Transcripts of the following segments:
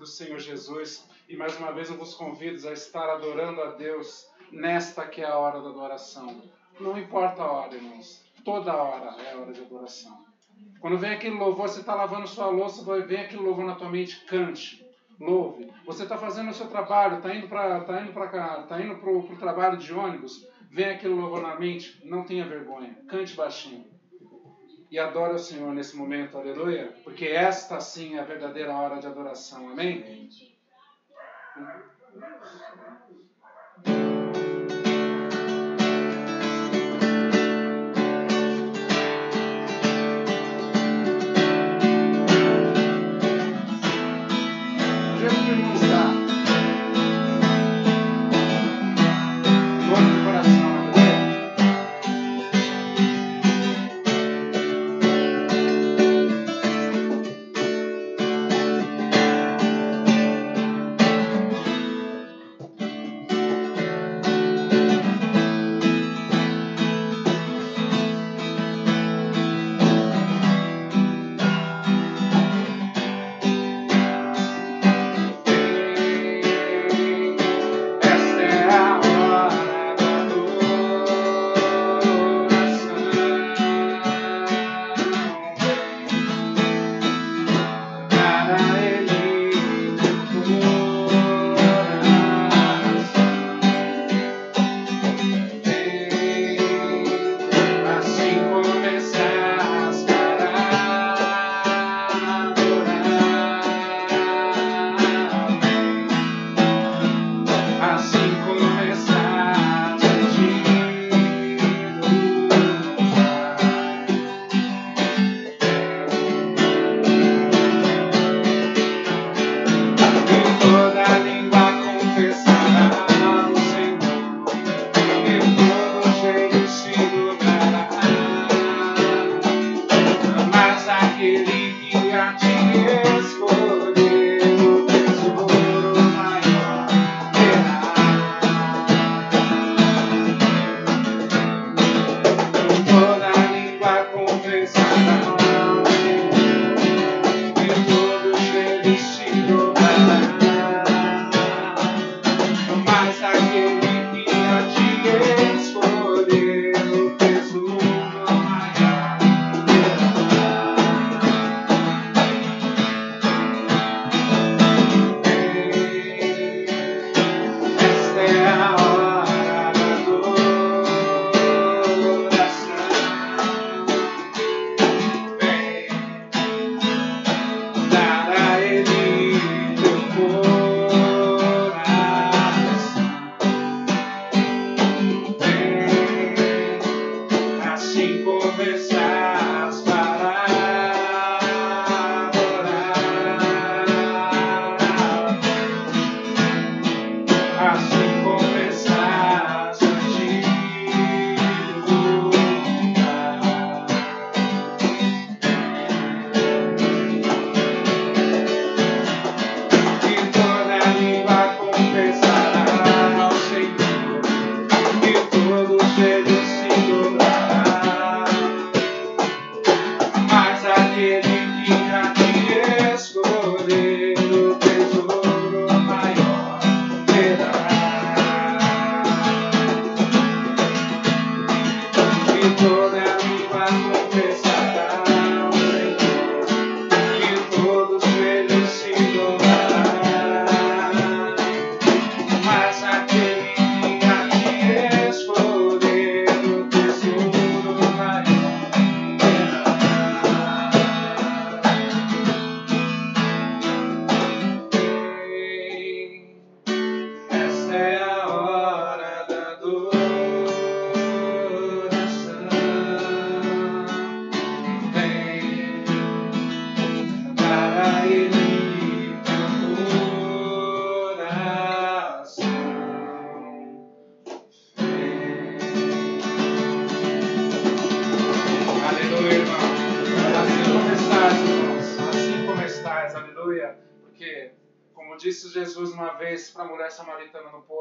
do Senhor Jesus. E mais uma vez eu vos convido a estar adorando a Deus nesta que é a hora da adoração. Não importa a hora, irmãos. Toda hora é a hora de adoração. Quando vem aquele louvor, você está lavando sua louça, vai aquele louvor na tua mente, cante, louve. Você está fazendo o seu trabalho, está indo para tá indo para cá, está indo para o trabalho de ônibus, vem aquele louvor na mente, não tenha vergonha, cante baixinho. E adore o Senhor nesse momento, aleluia, porque esta sim é a verdadeira hora de adoração, amém? amém.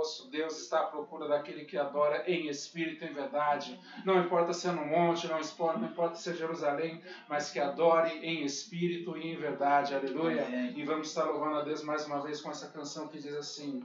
Samaritana no poço, Deus está à procura daquele que adora em espírito e em verdade. Não importa se é no monte, não importa, não importa se é Jerusalém, mas que adore em espírito e em verdade. Aleluia. E vamos estar louvando a Deus mais uma vez com essa canção que diz assim.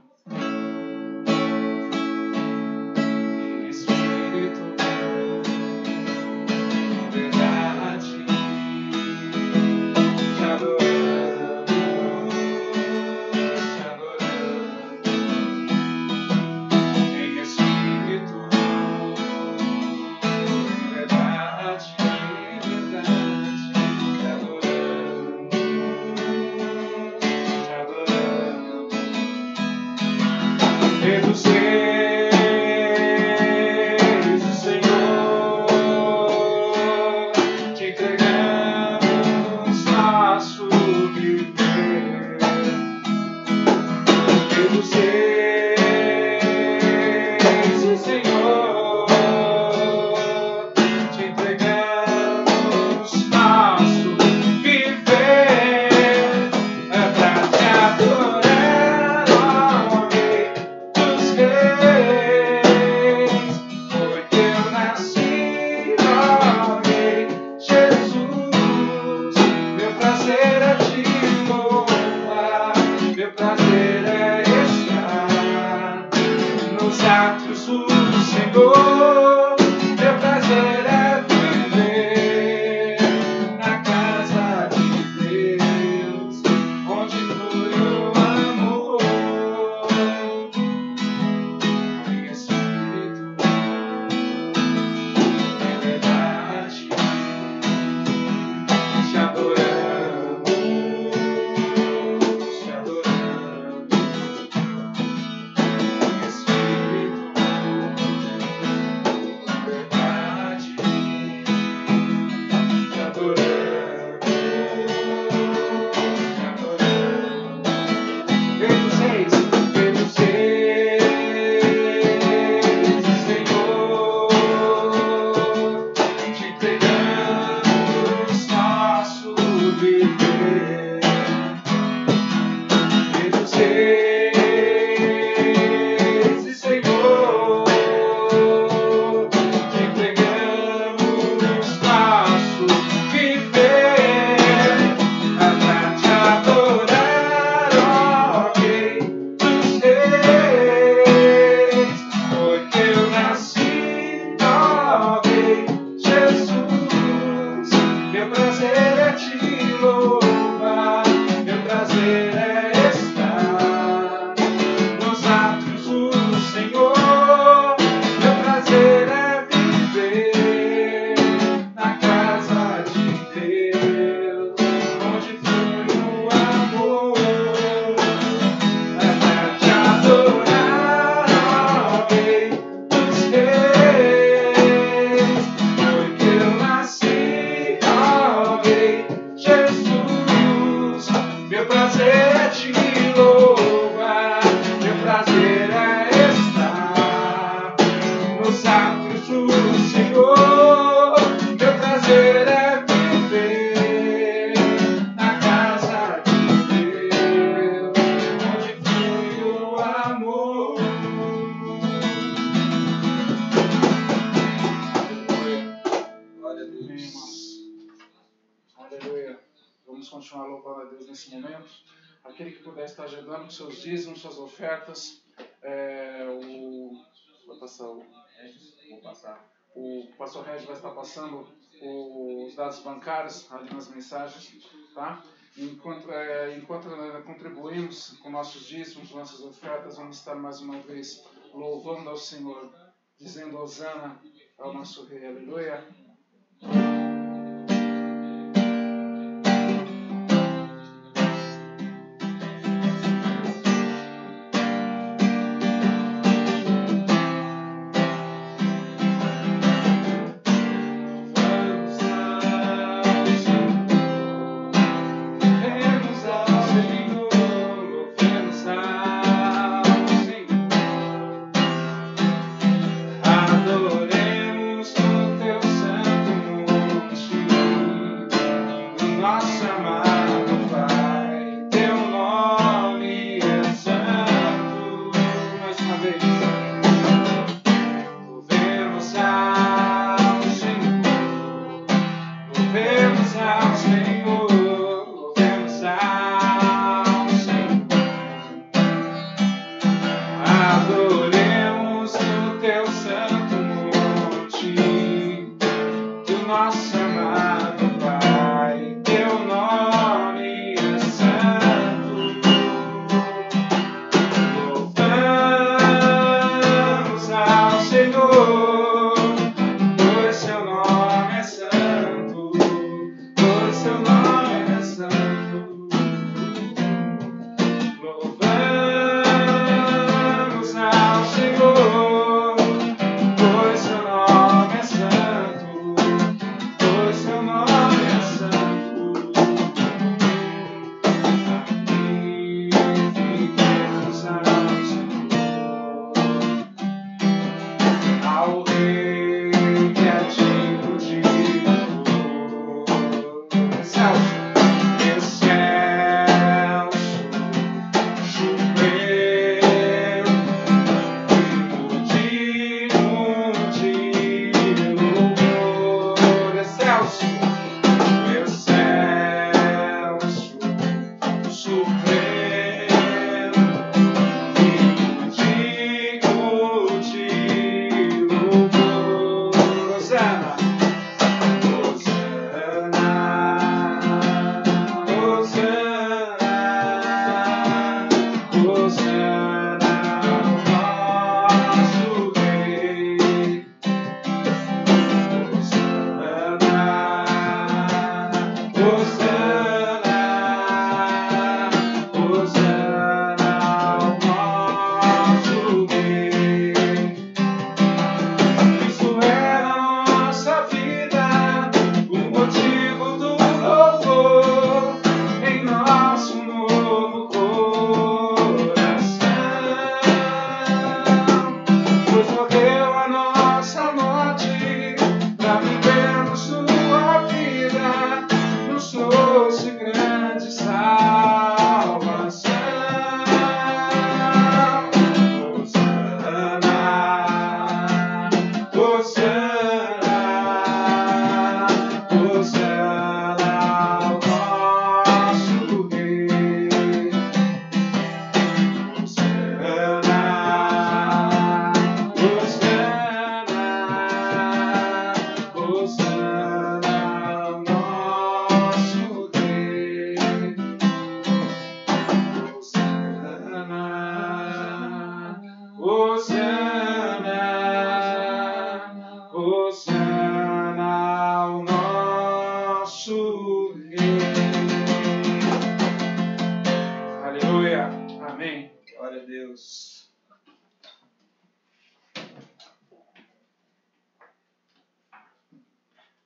Bancários ali nas mensagens, tá? Enquanto, é, enquanto é, contribuímos com nossos dízimos, nossas ofertas, vamos estar mais uma vez louvando ao Senhor, dizendo Osana ao nosso Rei, aleluia.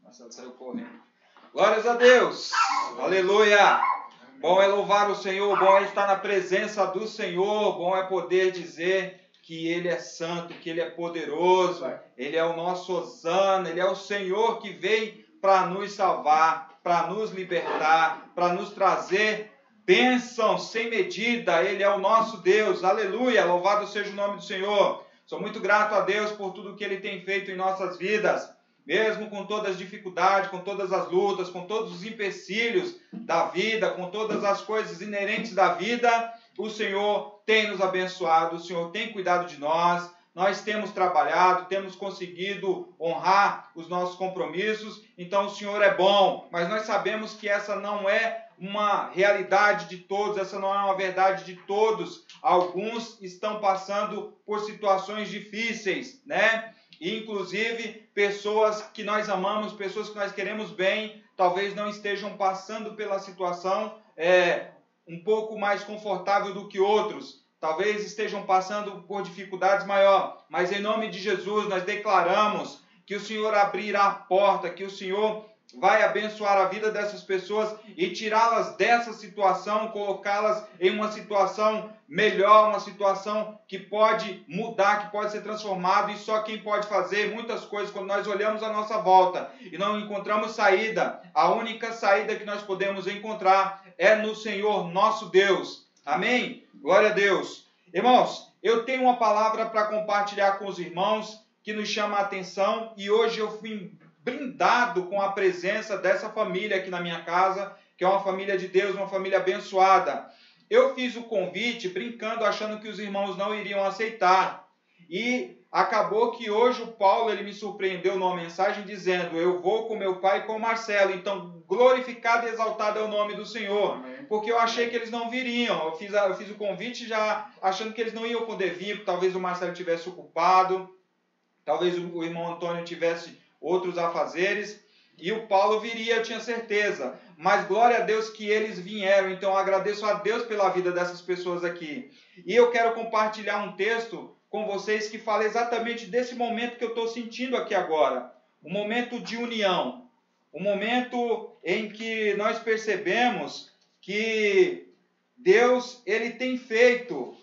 Marcelo saiu correndo. Glórias a Deus. Aleluia. Bom é louvar o Senhor, bom é estar na presença do Senhor, bom é poder dizer que Ele é santo, que Ele é poderoso, Ele é o nosso Osana, Ele é o Senhor que veio para nos salvar, para nos libertar, para nos trazer bênção sem medida. Ele é o nosso Deus, aleluia, louvado seja o nome do Senhor. Sou muito grato a Deus por tudo que Ele tem feito em nossas vidas mesmo com todas as dificuldades, com todas as lutas, com todos os empecilhos da vida, com todas as coisas inerentes da vida, o Senhor tem nos abençoado, o Senhor tem cuidado de nós. Nós temos trabalhado, temos conseguido honrar os nossos compromissos, então o Senhor é bom, mas nós sabemos que essa não é uma realidade de todos, essa não é uma verdade de todos. Alguns estão passando por situações difíceis, né? Inclusive, pessoas que nós amamos, pessoas que nós queremos bem, talvez não estejam passando pela situação é, um pouco mais confortável do que outros. Talvez estejam passando por dificuldades maior, mas em nome de Jesus nós declaramos que o Senhor abrirá a porta, que o Senhor vai abençoar a vida dessas pessoas e tirá-las dessa situação, colocá-las em uma situação melhor, uma situação que pode mudar, que pode ser transformada e só quem pode fazer muitas coisas quando nós olhamos à nossa volta e não encontramos saída, a única saída que nós podemos encontrar é no Senhor nosso Deus. Amém? Glória a Deus. Irmãos, eu tenho uma palavra para compartilhar com os irmãos que nos chama a atenção e hoje eu fui brindado com a presença dessa família aqui na minha casa, que é uma família de Deus, uma família abençoada. Eu fiz o convite brincando, achando que os irmãos não iriam aceitar. E acabou que hoje o Paulo ele me surpreendeu numa mensagem dizendo: Eu vou com meu pai e com o Marcelo. Então, glorificado e exaltado é o nome do Senhor. Amém. Porque eu achei que eles não viriam. Eu fiz, eu fiz o convite já achando que eles não iam poder vir. Talvez o Marcelo tivesse ocupado. Talvez o irmão Antônio tivesse outros afazeres, e o Paulo viria, eu tinha certeza. Mas glória a Deus que eles vieram, então agradeço a Deus pela vida dessas pessoas aqui. E eu quero compartilhar um texto com vocês que fala exatamente desse momento que eu estou sentindo aqui agora. Um momento de união. Um momento em que nós percebemos que Deus ele tem feito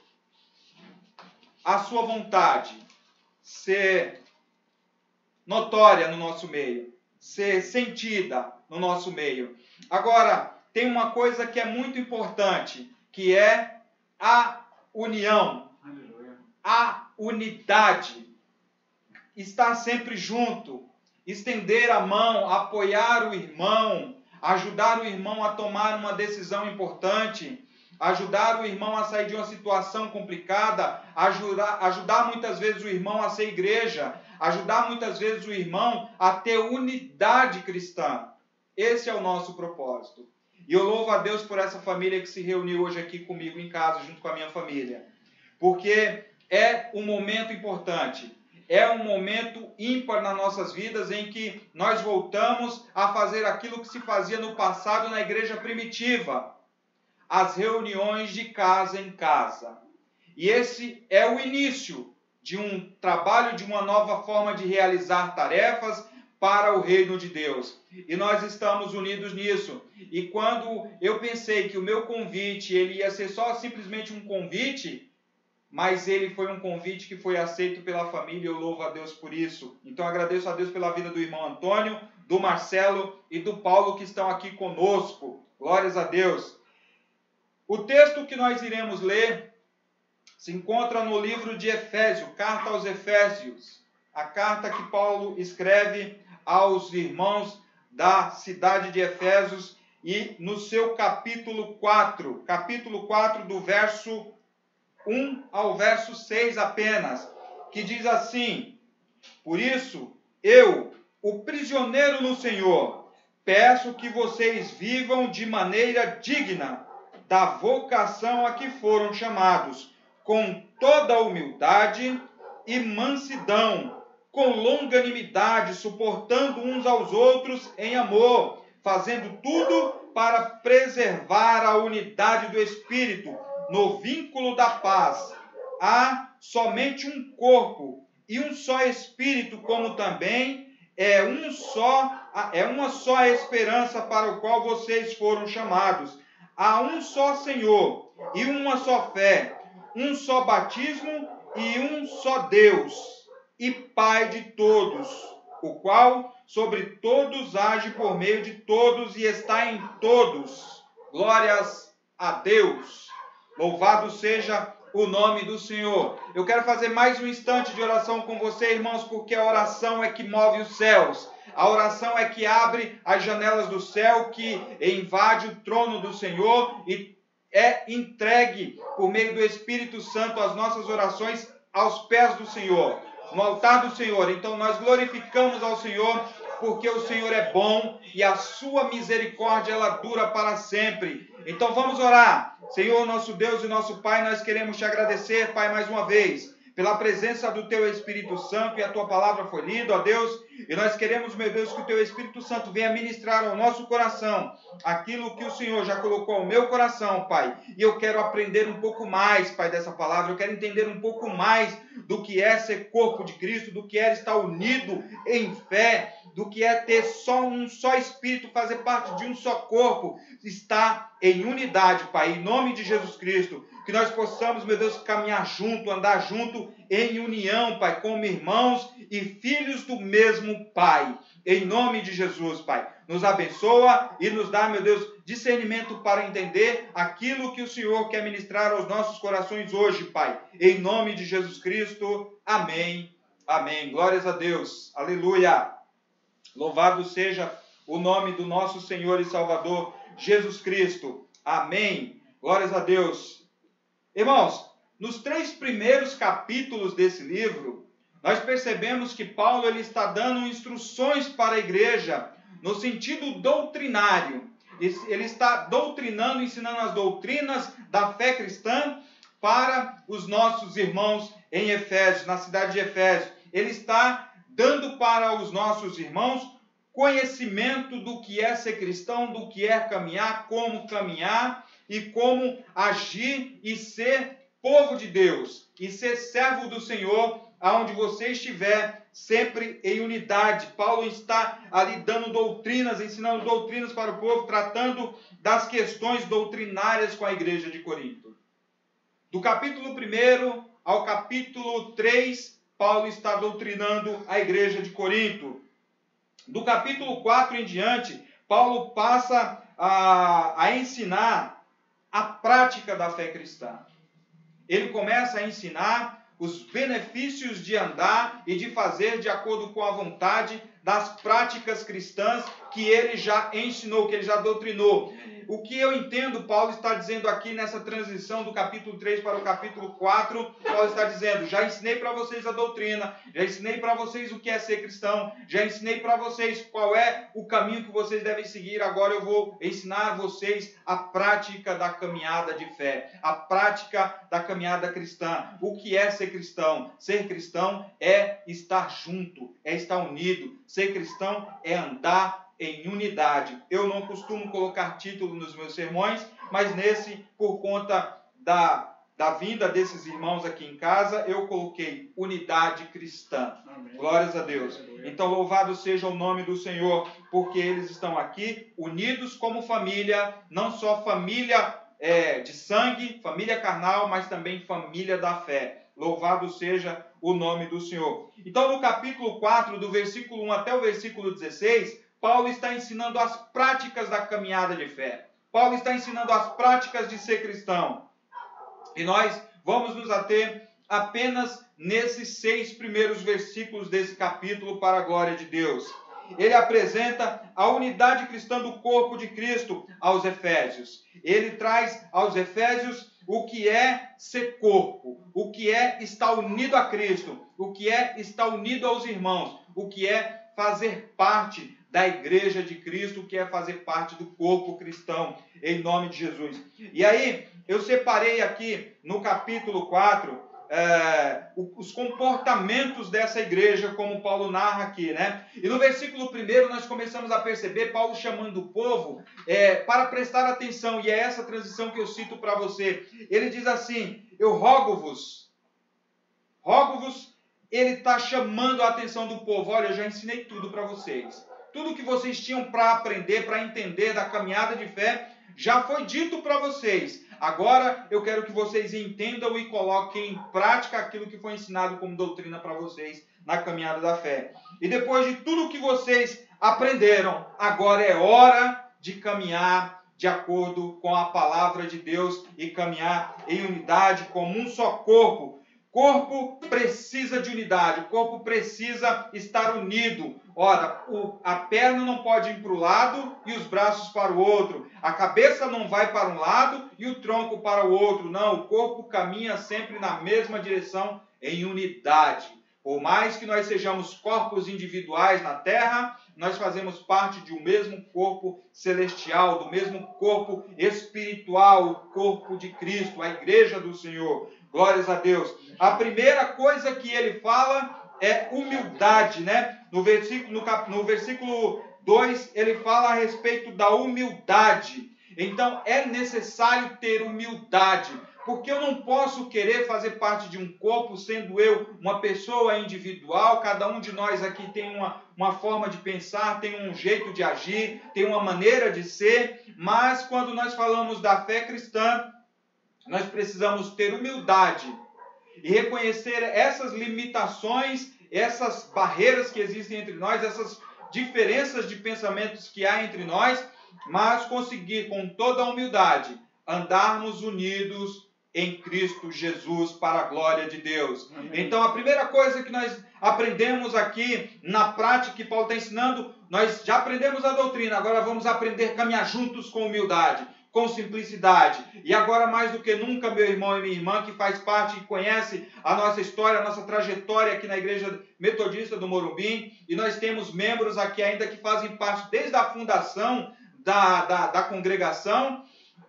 a sua vontade ser notória no nosso meio, ser sentida no nosso meio. Agora, tem uma coisa que é muito importante, que é a união, a unidade. Estar sempre junto, estender a mão, apoiar o irmão, ajudar o irmão a tomar uma decisão importante, ajudar o irmão a sair de uma situação complicada, ajudar, ajudar muitas vezes o irmão a ser igreja, ajudar muitas vezes o irmão a ter unidade cristã. Esse é o nosso propósito. E eu louvo a Deus por essa família que se reuniu hoje aqui comigo em casa, junto com a minha família. Porque é um momento importante. É um momento ímpar nas nossas vidas em que nós voltamos a fazer aquilo que se fazia no passado na igreja primitiva as reuniões de casa em casa. E esse é o início de um trabalho, de uma nova forma de realizar tarefas para o reino de Deus. E nós estamos unidos nisso. E quando eu pensei que o meu convite ele ia ser só simplesmente um convite, mas ele foi um convite que foi aceito pela família, eu louvo a Deus por isso. Então agradeço a Deus pela vida do irmão Antônio, do Marcelo e do Paulo que estão aqui conosco. Glórias a Deus. O texto que nós iremos ler se encontra no livro de Efésios, carta aos Efésios, a carta que Paulo escreve aos irmãos da cidade de Efésios e no seu capítulo 4, capítulo 4 do verso 1 ao verso 6 apenas, que diz assim: Por isso, eu, o prisioneiro no Senhor, peço que vocês vivam de maneira digna da vocação a que foram chamados com toda humildade e mansidão, com longanimidade, suportando uns aos outros em amor, fazendo tudo para preservar a unidade do Espírito no vínculo da paz. Há somente um corpo e um só Espírito, como também é um só é uma só esperança para o qual vocês foram chamados. Há um só Senhor e uma só fé, um só batismo e um só Deus e Pai de todos, o qual sobre todos age por meio de todos e está em todos. Glórias a Deus. Louvado seja o nome do Senhor. Eu quero fazer mais um instante de oração com você, irmãos, porque a oração é que move os céus. A oração é que abre as janelas do céu, que invade o trono do Senhor e é entregue por meio do Espírito Santo as nossas orações aos pés do Senhor, no altar do Senhor. Então nós glorificamos ao Senhor porque o Senhor é bom e a sua misericórdia ela dura para sempre. Então vamos orar. Senhor, nosso Deus e nosso Pai, nós queremos te agradecer, Pai, mais uma vez pela presença do Teu Espírito Santo e a Tua palavra foi lida, ó Deus, e nós queremos, meu Deus, que o Teu Espírito Santo venha ministrar ao nosso coração aquilo que o Senhor já colocou ao meu coração, Pai. E eu quero aprender um pouco mais, Pai, dessa palavra, eu quero entender um pouco mais do que é ser corpo de Cristo, do que é estar unido em fé, do que é ter só um só Espírito, fazer parte de um só corpo, estar em unidade, Pai, em nome de Jesus Cristo que nós possamos, meu Deus, caminhar junto, andar junto em união, Pai, como irmãos e filhos do mesmo Pai. Em nome de Jesus, Pai. Nos abençoa e nos dá, meu Deus, discernimento para entender aquilo que o Senhor quer ministrar aos nossos corações hoje, Pai. Em nome de Jesus Cristo. Amém. Amém. Glórias a Deus. Aleluia. Louvado seja o nome do nosso Senhor e Salvador Jesus Cristo. Amém. Glórias a Deus. Irmãos, nos três primeiros capítulos desse livro, nós percebemos que Paulo ele está dando instruções para a igreja no sentido doutrinário. Ele está doutrinando, ensinando as doutrinas da fé cristã para os nossos irmãos em Efésios, na cidade de Efésios. Ele está dando para os nossos irmãos conhecimento do que é ser cristão, do que é caminhar, como caminhar e como agir e ser povo de Deus e ser servo do Senhor aonde você estiver, sempre em unidade. Paulo está ali dando doutrinas, ensinando doutrinas para o povo, tratando das questões doutrinárias com a igreja de Corinto. Do capítulo 1 ao capítulo 3, Paulo está doutrinando a igreja de Corinto. Do capítulo 4 em diante, Paulo passa a, a ensinar a prática da fé cristã. Ele começa a ensinar os benefícios de andar e de fazer de acordo com a vontade das práticas cristãs que ele já ensinou, que ele já doutrinou. O que eu entendo, Paulo está dizendo aqui nessa transição do capítulo 3 para o capítulo 4, Paulo está dizendo: já ensinei para vocês a doutrina, já ensinei para vocês o que é ser cristão, já ensinei para vocês qual é o caminho que vocês devem seguir. Agora eu vou ensinar vocês a prática da caminhada de fé, a prática da caminhada cristã. O que é ser cristão? Ser cristão é estar junto, é estar unido, Ser cristão é andar em unidade. Eu não costumo colocar título nos meus sermões, mas nesse, por conta da, da vinda desses irmãos aqui em casa, eu coloquei unidade cristã. Amém. Glórias a Deus. Então, louvado seja o nome do Senhor, porque eles estão aqui unidos como família, não só família é, de sangue, família carnal, mas também família da fé. Louvado seja o nome do Senhor. Então, no capítulo 4, do versículo 1 até o versículo 16, Paulo está ensinando as práticas da caminhada de fé. Paulo está ensinando as práticas de ser cristão. E nós vamos nos ater apenas nesses seis primeiros versículos desse capítulo para a glória de Deus. Ele apresenta a unidade cristã do corpo de Cristo aos Efésios. Ele traz aos Efésios o que é ser corpo, o que é estar unido a Cristo, o que é estar unido aos irmãos, o que é fazer parte da igreja de Cristo, que é fazer parte do corpo cristão, em nome de Jesus. E aí, eu separei aqui no capítulo 4 é, os comportamentos dessa igreja, como Paulo narra aqui, né? E no versículo 1 nós começamos a perceber Paulo chamando o povo é, para prestar atenção, e é essa transição que eu cito para você. Ele diz assim: Eu rogo-vos, rogo-vos, ele está chamando a atenção do povo. Olha, eu já ensinei tudo para vocês. Tudo que vocês tinham para aprender, para entender da caminhada de fé, já foi dito para vocês. Agora eu quero que vocês entendam e coloquem em prática aquilo que foi ensinado como doutrina para vocês na caminhada da fé. E depois de tudo que vocês aprenderam, agora é hora de caminhar de acordo com a palavra de Deus e caminhar em unidade como um só corpo, corpo precisa de unidade, o corpo precisa estar unido. Ora, o, a perna não pode ir para o lado e os braços para o outro, a cabeça não vai para um lado e o tronco para o outro. Não, o corpo caminha sempre na mesma direção, em unidade. Por mais que nós sejamos corpos individuais na terra, nós fazemos parte de um mesmo corpo celestial, do mesmo corpo espiritual, o corpo de Cristo, a igreja do Senhor. Glórias a Deus. A primeira coisa que ele fala é humildade, né? No versículo, no, cap, no versículo 2, ele fala a respeito da humildade. Então, é necessário ter humildade, porque eu não posso querer fazer parte de um corpo sendo eu uma pessoa individual, cada um de nós aqui tem uma, uma forma de pensar, tem um jeito de agir, tem uma maneira de ser, mas quando nós falamos da fé cristã, nós precisamos ter humildade e reconhecer essas limitações, essas barreiras que existem entre nós, essas diferenças de pensamentos que há entre nós, mas conseguir com toda a humildade andarmos unidos em Cristo Jesus para a glória de Deus. Amém. Então, a primeira coisa que nós aprendemos aqui na prática que Paulo está ensinando, nós já aprendemos a doutrina, agora vamos aprender a caminhar juntos com humildade com simplicidade. E agora, mais do que nunca, meu irmão e minha irmã, que faz parte e conhece a nossa história, a nossa trajetória aqui na Igreja Metodista do Morumbi, e nós temos membros aqui ainda que fazem parte desde a fundação da, da, da congregação.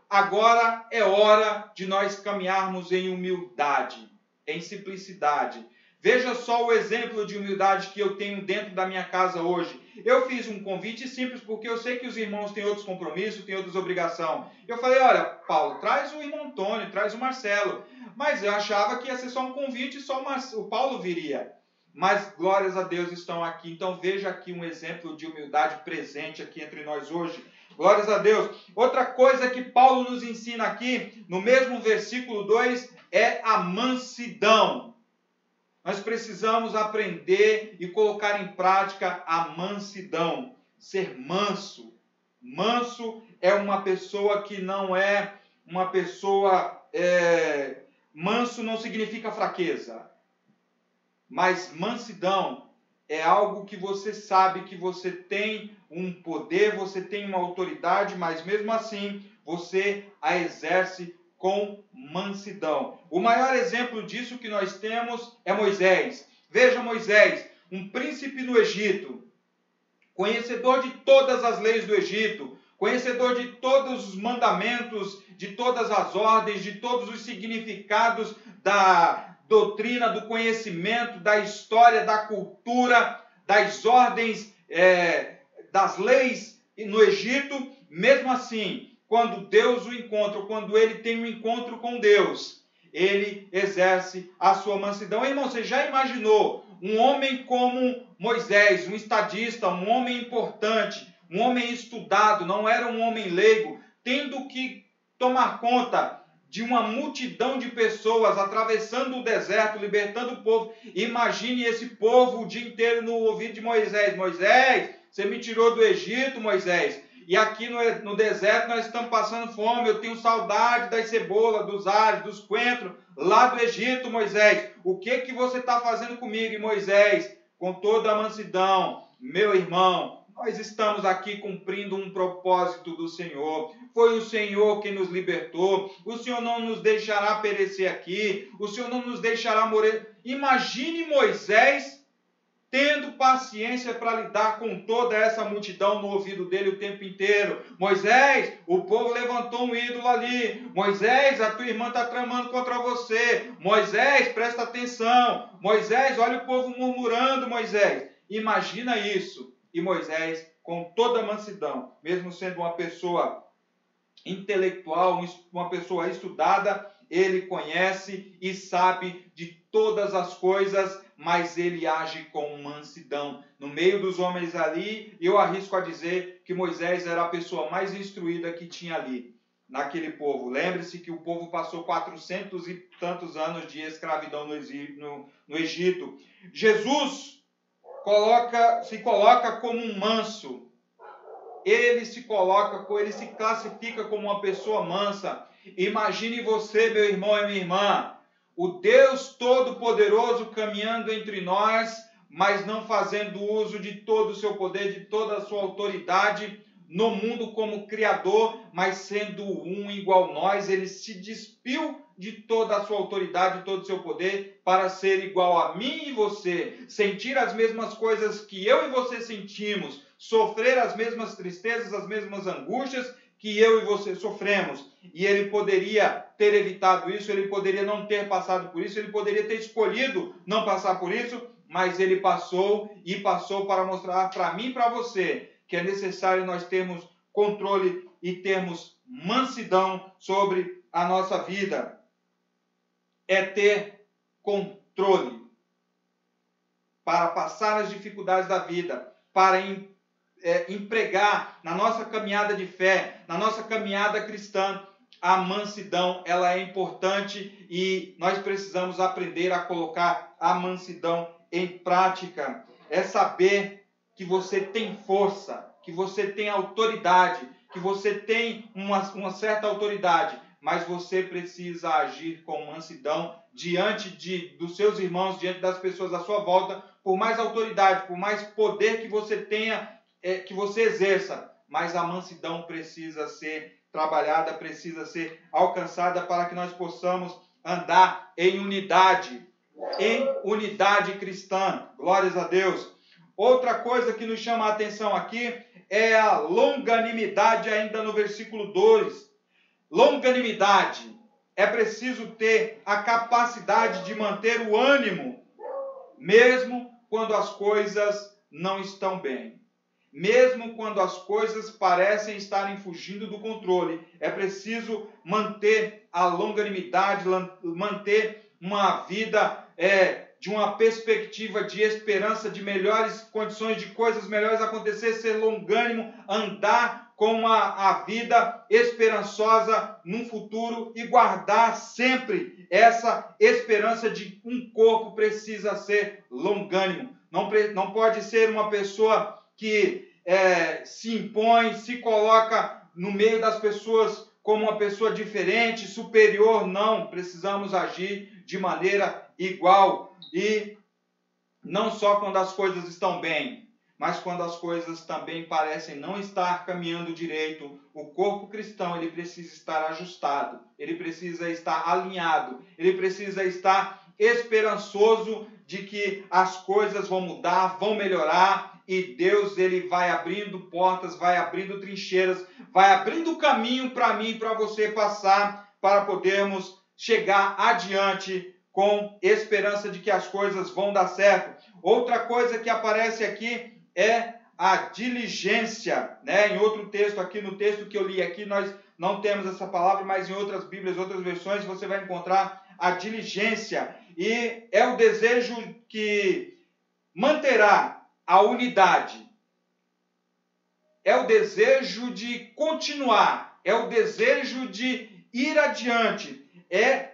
Agora é hora de nós caminharmos em humildade, em simplicidade. Veja só o exemplo de humildade que eu tenho dentro da minha casa hoje. Eu fiz um convite simples porque eu sei que os irmãos têm outros compromissos, têm outras obrigações. Eu falei: olha, Paulo, traz o irmão Antônio, traz o Marcelo. Mas eu achava que ia ser só um convite e só o Paulo viria. Mas glórias a Deus estão aqui. Então veja aqui um exemplo de humildade presente aqui entre nós hoje. Glórias a Deus. Outra coisa que Paulo nos ensina aqui, no mesmo versículo 2, é a mansidão. Nós precisamos aprender e colocar em prática a mansidão, ser manso. Manso é uma pessoa que não é uma pessoa. É, manso não significa fraqueza, mas mansidão é algo que você sabe que você tem um poder, você tem uma autoridade, mas mesmo assim você a exerce com mansidão. O maior exemplo disso que nós temos é Moisés. Veja Moisés, um príncipe no Egito, conhecedor de todas as leis do Egito, conhecedor de todos os mandamentos, de todas as ordens, de todos os significados da doutrina, do conhecimento, da história, da cultura, das ordens, é, das leis no Egito, mesmo assim, quando Deus o encontra, quando ele tem um encontro com Deus, ele exerce a sua mansidão. Irmão, você já imaginou um homem como Moisés, um estadista, um homem importante, um homem estudado, não era um homem leigo, tendo que tomar conta de uma multidão de pessoas atravessando o deserto, libertando o povo. Imagine esse povo o dia inteiro no ouvido de Moisés: Moisés, você me tirou do Egito, Moisés. E aqui no, no deserto nós estamos passando fome. Eu tenho saudade das cebolas, dos alhos, dos coentros lá do Egito, Moisés. O que que você está fazendo comigo, Moisés? Com toda a mansidão, meu irmão, nós estamos aqui cumprindo um propósito do Senhor. Foi o Senhor que nos libertou. O Senhor não nos deixará perecer aqui. O Senhor não nos deixará morrer. Imagine Moisés tendo paciência para lidar com toda essa multidão no ouvido dele o tempo inteiro. Moisés, o povo levantou um ídolo ali. Moisés, a tua irmã está tramando contra você. Moisés, presta atenção. Moisés, olha o povo murmurando, Moisés. Imagina isso. E Moisés, com toda mansidão, mesmo sendo uma pessoa intelectual, uma pessoa estudada, ele conhece e sabe de todas as coisas, mas ele age com mansidão. No meio dos homens ali, eu arrisco a dizer que Moisés era a pessoa mais instruída que tinha ali, naquele povo. Lembre-se que o povo passou quatrocentos e tantos anos de escravidão no, Egito. Jesus coloca, se coloca como um manso. Ele se coloca, ele se classifica como uma pessoa mansa. Imagine você, meu irmão e minha irmã, o Deus Todo-Poderoso caminhando entre nós, mas não fazendo uso de todo o seu poder, de toda a sua autoridade no mundo como Criador, mas sendo um igual nós, ele se despiu de toda a sua autoridade, todo o seu poder, para ser igual a mim e você, sentir as mesmas coisas que eu e você sentimos, sofrer as mesmas tristezas, as mesmas angústias que eu e você sofremos. E ele poderia ter evitado isso, ele poderia não ter passado por isso, ele poderia ter escolhido não passar por isso, mas ele passou e passou para mostrar para mim e para você que é necessário nós termos controle e termos mansidão sobre a nossa vida. É ter controle para passar as dificuldades da vida, para é, empregar na nossa caminhada de fé, na nossa caminhada cristã, a mansidão ela é importante e nós precisamos aprender a colocar a mansidão em prática. É saber que você tem força, que você tem autoridade, que você tem uma, uma certa autoridade, mas você precisa agir com mansidão diante de, dos seus irmãos, diante das pessoas à sua volta, por mais autoridade, por mais poder que você tenha é, que você exerça, mas a mansidão precisa ser trabalhada, precisa ser alcançada para que nós possamos andar em unidade, em unidade cristã. Glórias a Deus. Outra coisa que nos chama a atenção aqui é a longanimidade, ainda no versículo 2. Longanimidade. É preciso ter a capacidade de manter o ânimo, mesmo quando as coisas não estão bem mesmo quando as coisas parecem estarem fugindo do controle. É preciso manter a longanimidade, manter uma vida é, de uma perspectiva de esperança, de melhores condições, de coisas melhores acontecer, ser longânimo, andar com a, a vida esperançosa num futuro e guardar sempre essa esperança de um corpo precisa ser longânimo. Não, não pode ser uma pessoa que é, se impõe, se coloca no meio das pessoas como uma pessoa diferente, superior. Não, precisamos agir de maneira igual e não só quando as coisas estão bem, mas quando as coisas também parecem não estar caminhando direito, o corpo cristão ele precisa estar ajustado, ele precisa estar alinhado, ele precisa estar esperançoso de que as coisas vão mudar, vão melhorar e Deus ele vai abrindo portas, vai abrindo trincheiras, vai abrindo caminho para mim e para você passar para podermos chegar adiante com esperança de que as coisas vão dar certo. Outra coisa que aparece aqui é a diligência, né? Em outro texto aqui no texto que eu li aqui nós não temos essa palavra, mas em outras Bíblias, outras versões você vai encontrar a diligência e é o desejo que manterá a unidade. É o desejo de continuar, é o desejo de ir adiante, é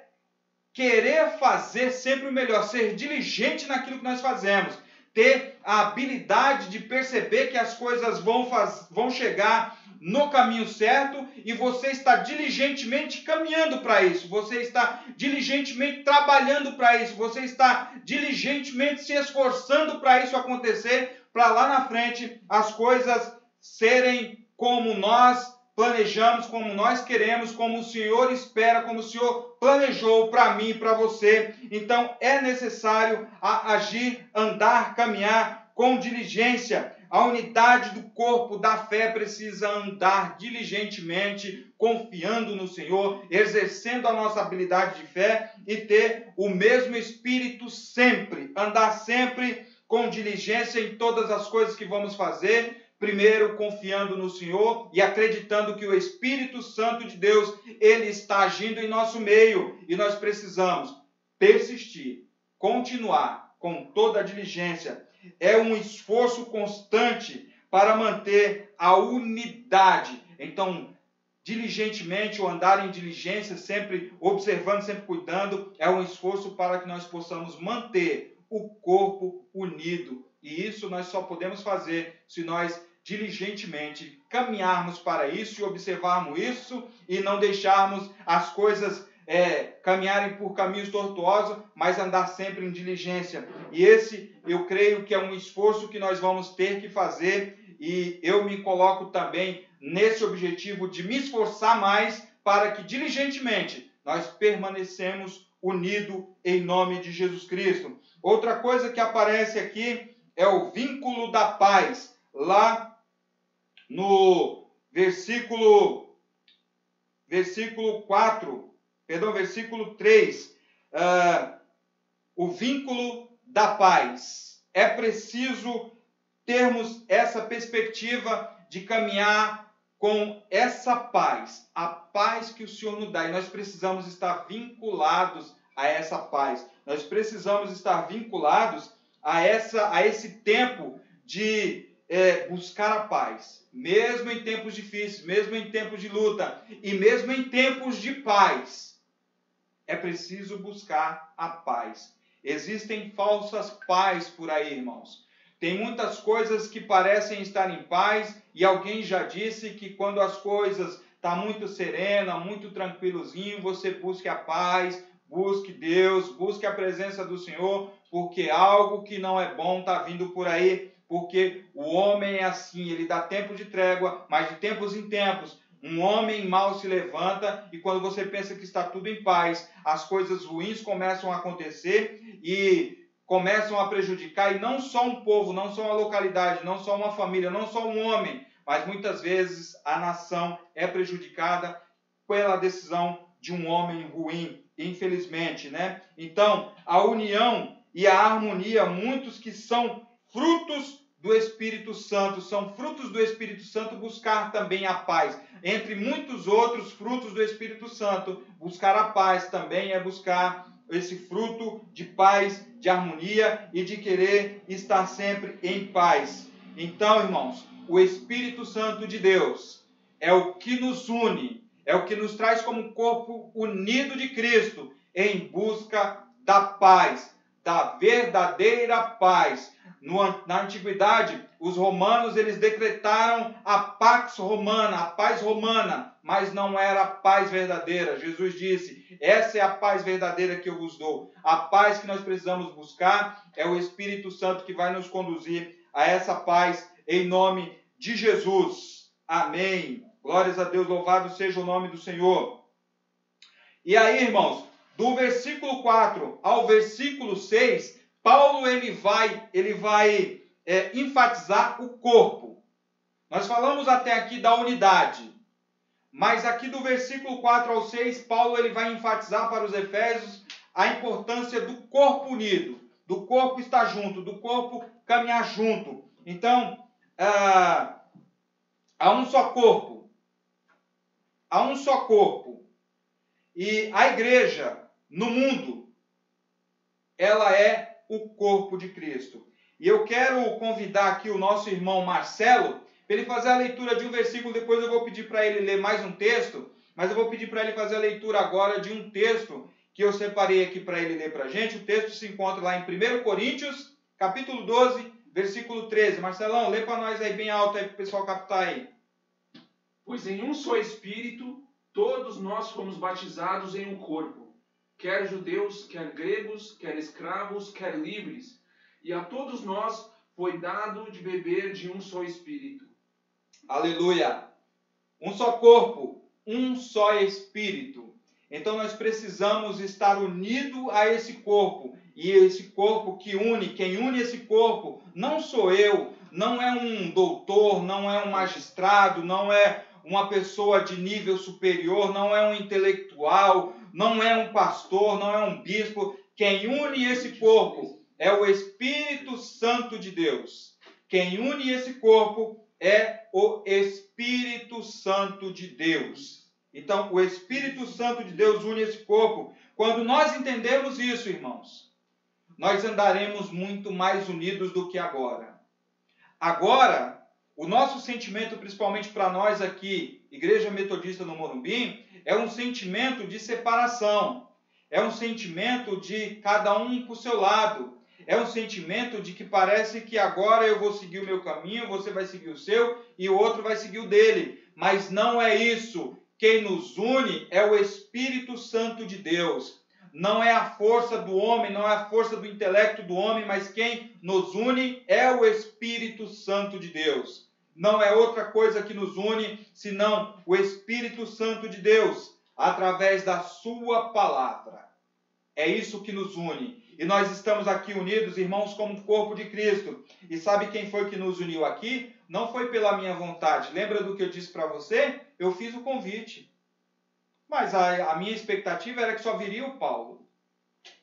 querer fazer sempre o melhor, ser diligente naquilo que nós fazemos, ter a habilidade de perceber que as coisas vão, faz, vão chegar no caminho certo e você está diligentemente caminhando para isso, você está diligentemente trabalhando para isso, você está diligentemente se esforçando para isso acontecer, para lá na frente as coisas serem como nós planejamos, como nós queremos, como o Senhor espera, como o Senhor planejou para mim e para você. Então é necessário agir, andar, caminhar com diligência. A unidade do corpo da fé precisa andar diligentemente, confiando no Senhor, exercendo a nossa habilidade de fé e ter o mesmo espírito sempre, andar sempre com diligência em todas as coisas que vamos fazer, primeiro confiando no Senhor e acreditando que o Espírito Santo de Deus, ele está agindo em nosso meio e nós precisamos persistir, continuar com toda a diligência. É um esforço constante para manter a unidade. Então, diligentemente ou andar em diligência, sempre observando, sempre cuidando, é um esforço para que nós possamos manter o corpo unido. E isso nós só podemos fazer se nós diligentemente caminharmos para isso e observarmos isso e não deixarmos as coisas é, caminharem por caminhos tortuosos, mas andar sempre em diligência. E esse eu creio que é um esforço que nós vamos ter que fazer e eu me coloco também nesse objetivo de me esforçar mais para que diligentemente nós permanecemos unidos em nome de Jesus Cristo. Outra coisa que aparece aqui é o vínculo da paz. Lá no versículo, versículo 4, perdão, versículo 3, uh, ah, o vínculo da paz. É preciso termos essa perspectiva de caminhar com essa paz, a paz que o Senhor nos dá, e nós precisamos estar vinculados a essa paz. Nós precisamos estar vinculados a essa a esse tempo de é, buscar a paz, mesmo em tempos difíceis, mesmo em tempos de luta e mesmo em tempos de paz. É preciso buscar a paz. Existem falsas paz por aí, irmãos. Tem muitas coisas que parecem estar em paz e alguém já disse que quando as coisas tá muito serena, muito tranquilozinho, você busque a paz, busque Deus, busque a presença do Senhor, porque algo que não é bom está vindo por aí porque o homem é assim, ele dá tempo de trégua, mas de tempos em tempos, um homem mal se levanta e quando você pensa que está tudo em paz, as coisas ruins começam a acontecer e começam a prejudicar, e não só um povo, não só uma localidade, não só uma família, não só um homem, mas muitas vezes a nação é prejudicada pela decisão de um homem ruim, infelizmente, né? Então, a união e a harmonia, muitos que são frutos do Espírito Santo, são frutos do Espírito Santo buscar também a paz. Entre muitos outros frutos do Espírito Santo, buscar a paz também é buscar esse fruto de paz, de harmonia e de querer estar sempre em paz. Então, irmãos, o Espírito Santo de Deus é o que nos une, é o que nos traz como corpo unido de Cristo em busca da paz, da verdadeira paz no, na antiguidade, os romanos eles decretaram a pax romana, a paz romana, mas não era a paz verdadeira. Jesus disse: "Essa é a paz verdadeira que eu vos dou". A paz que nós precisamos buscar é o Espírito Santo que vai nos conduzir a essa paz em nome de Jesus. Amém. Glórias a Deus, louvado seja o nome do Senhor. E aí, irmãos, do versículo 4 ao versículo 6, Paulo ele vai, ele vai é, enfatizar o corpo. Nós falamos até aqui da unidade, mas aqui do versículo 4 ao 6, Paulo ele vai enfatizar para os Efésios a importância do corpo unido, do corpo estar junto, do corpo caminhar junto. Então, ah, há um só corpo, há um só corpo. E a igreja no mundo, ela é o corpo de Cristo. E eu quero convidar aqui o nosso irmão Marcelo para ele fazer a leitura de um versículo. Depois eu vou pedir para ele ler mais um texto, mas eu vou pedir para ele fazer a leitura agora de um texto que eu separei aqui para ele ler para a gente. O texto se encontra lá em 1 Coríntios, capítulo 12, versículo 13. Marcelão, lê para nós aí bem alto aí para o pessoal captar aí. Pois em um só Espírito, todos nós fomos batizados em um corpo quer judeus, quer gregos, quer escravos, quer livres, e a todos nós foi dado de beber de um só espírito. Aleluia! um só corpo, um só espírito. Então nós precisamos estar unido a esse corpo. E esse corpo que une, quem une esse corpo, não sou eu, não é um doutor, não é um magistrado, não é uma pessoa de nível superior, não é um intelectual, não é um pastor, não é um bispo. Quem une esse corpo é o Espírito Santo de Deus. Quem une esse corpo é o Espírito Santo de Deus. Então, o Espírito Santo de Deus une esse corpo. Quando nós entendemos isso, irmãos, nós andaremos muito mais unidos do que agora. Agora, o nosso sentimento, principalmente para nós aqui, Igreja Metodista no Morumbi, é um sentimento de separação. É um sentimento de cada um para o seu lado. É um sentimento de que parece que agora eu vou seguir o meu caminho, você vai seguir o seu e o outro vai seguir o dele. Mas não é isso. Quem nos une é o Espírito Santo de Deus. Não é a força do homem, não é a força do intelecto do homem, mas quem nos une é o Espírito Santo de Deus. Não é outra coisa que nos une senão o Espírito Santo de Deus, através da Sua palavra. É isso que nos une. E nós estamos aqui unidos, irmãos, como corpo de Cristo. E sabe quem foi que nos uniu aqui? Não foi pela minha vontade. Lembra do que eu disse para você? Eu fiz o convite. Mas a, a, minha expectativa era que só viria o Paulo.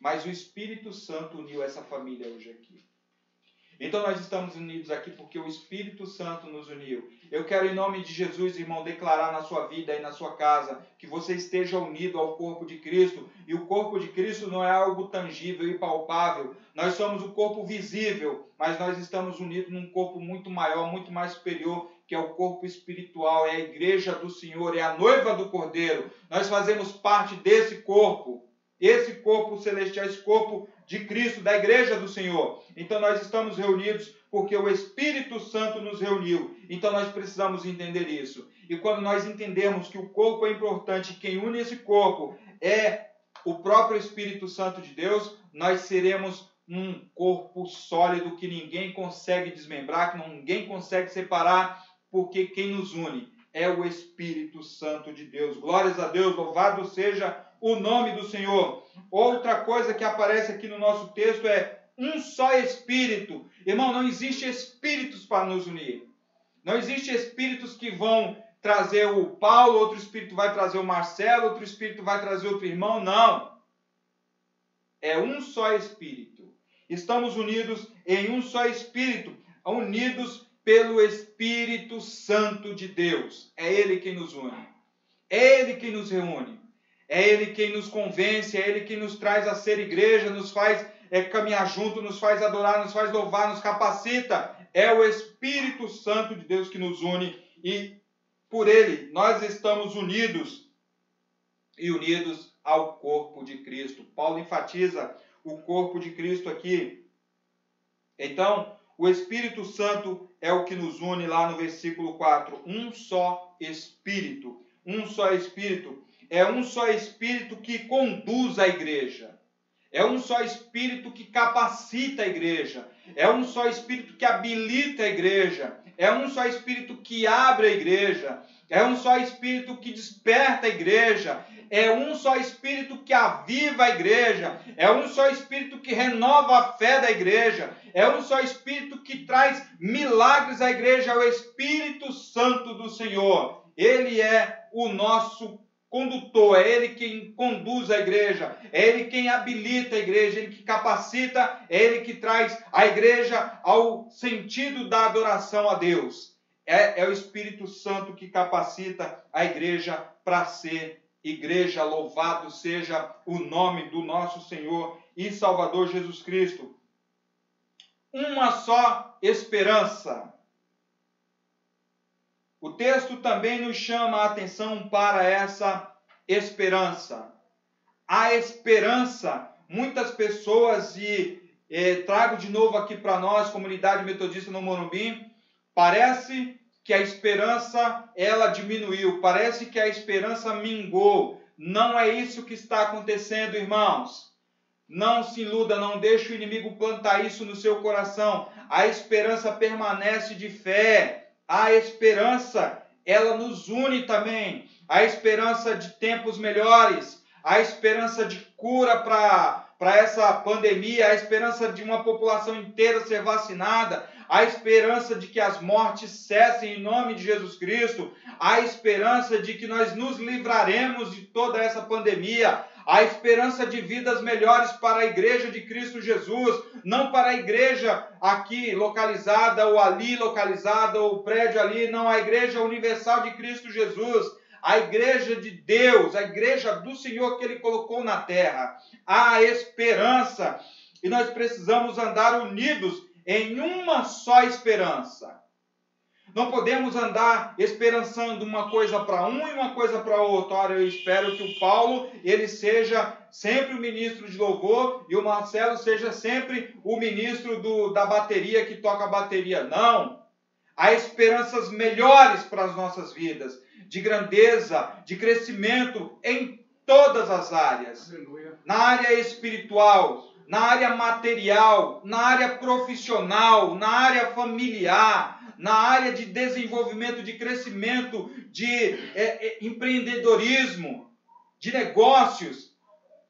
Mas o Espírito Santo uniu essa família hoje aqui. Então nós estamos unidos aqui porque o Espírito Santo nos uniu. Eu quero, em nome de Jesus, irmão, declarar na sua vida e na sua casa que você esteja unido ao corpo de Cristo. E o corpo de Cristo não é algo tangível e palpável. Nós somos o corpo visível, mas nós estamos unidos num corpo muito maior, muito mais superior, que é o corpo espiritual, é a igreja do Senhor, é a noiva do Cordeiro. Nós fazemos parte desse corpo. Esse corpo celestial, esse corpo de Cristo, da igreja do Senhor. Então nós estamos reunidos porque o Espírito Santo nos reuniu. Então nós precisamos entender isso. E quando nós entendemos que o corpo é importante, quem une esse corpo é o próprio Espírito Santo de Deus, nós seremos um corpo sólido que ninguém consegue desmembrar, que ninguém consegue separar, porque quem nos une é o Espírito Santo de Deus. Glórias a Deus, louvado seja o nome do Senhor. Outra coisa que aparece aqui no nosso texto é um só Espírito. Irmão, não existe espíritos para nos unir. Não existe espíritos que vão trazer o Paulo, outro espírito vai trazer o Marcelo, outro espírito vai trazer outro irmão. Não. É um só Espírito. Estamos unidos em um só Espírito, unidos pelo Espírito Santo de Deus. É Ele quem nos une. É Ele quem nos reúne. É Ele quem nos convence, é Ele quem nos traz a ser igreja, nos faz é, caminhar junto, nos faz adorar, nos faz louvar, nos capacita. É o Espírito Santo de Deus que nos une e por Ele nós estamos unidos e unidos ao corpo de Cristo. Paulo enfatiza o corpo de Cristo aqui. Então, o Espírito Santo é o que nos une lá no versículo 4. Um só Espírito. Um só Espírito. É um só Espírito que conduz a igreja. É um só Espírito que capacita a igreja. É um só Espírito que habilita a igreja. É um só Espírito que abre a igreja. É um só Espírito que desperta a igreja. É um só Espírito que aviva a igreja. É um só Espírito que renova a fé da igreja. É um só Espírito que traz milagres à igreja. É o Espírito Santo do Senhor. Ele é o nosso condutor, é ele quem conduz a igreja, é ele quem habilita a igreja, é ele que capacita, é ele que traz a igreja ao sentido da adoração a Deus. É, é o Espírito Santo que capacita a igreja para ser igreja. Louvado seja o nome do nosso Senhor e Salvador Jesus Cristo. Uma só esperança. O texto também nos chama a atenção para essa esperança. A esperança, muitas pessoas, e eh, trago de novo aqui para nós, comunidade metodista no Morumbi, parece que a esperança ela diminuiu, parece que a esperança mingou. Não é isso que está acontecendo, irmãos. Não se iluda, não deixe o inimigo plantar isso no seu coração. A esperança permanece de fé. A esperança, ela nos une também. A esperança de tempos melhores, a esperança de cura para essa pandemia, a esperança de uma população inteira ser vacinada, a esperança de que as mortes cessem em nome de Jesus Cristo, a esperança de que nós nos livraremos de toda essa pandemia, a esperança de vidas melhores para a igreja de Cristo Jesus, não para a igreja aqui localizada ou ali localizada ou o prédio ali, não, a igreja universal de Cristo Jesus, a igreja de Deus, a igreja do Senhor que ele colocou na terra. Há esperança e nós precisamos andar unidos em uma só esperança. Não podemos andar esperançando uma coisa para um e uma coisa para outro. Ora, eu espero que o Paulo ele seja sempre o ministro de louvor e o Marcelo seja sempre o ministro do, da bateria que toca a bateria. Não. Há esperanças melhores para as nossas vidas, de grandeza, de crescimento em todas as áreas. Aleluia. Na área espiritual, na área material, na área profissional, na área familiar, na área de desenvolvimento, de crescimento, de é, é, empreendedorismo, de negócios,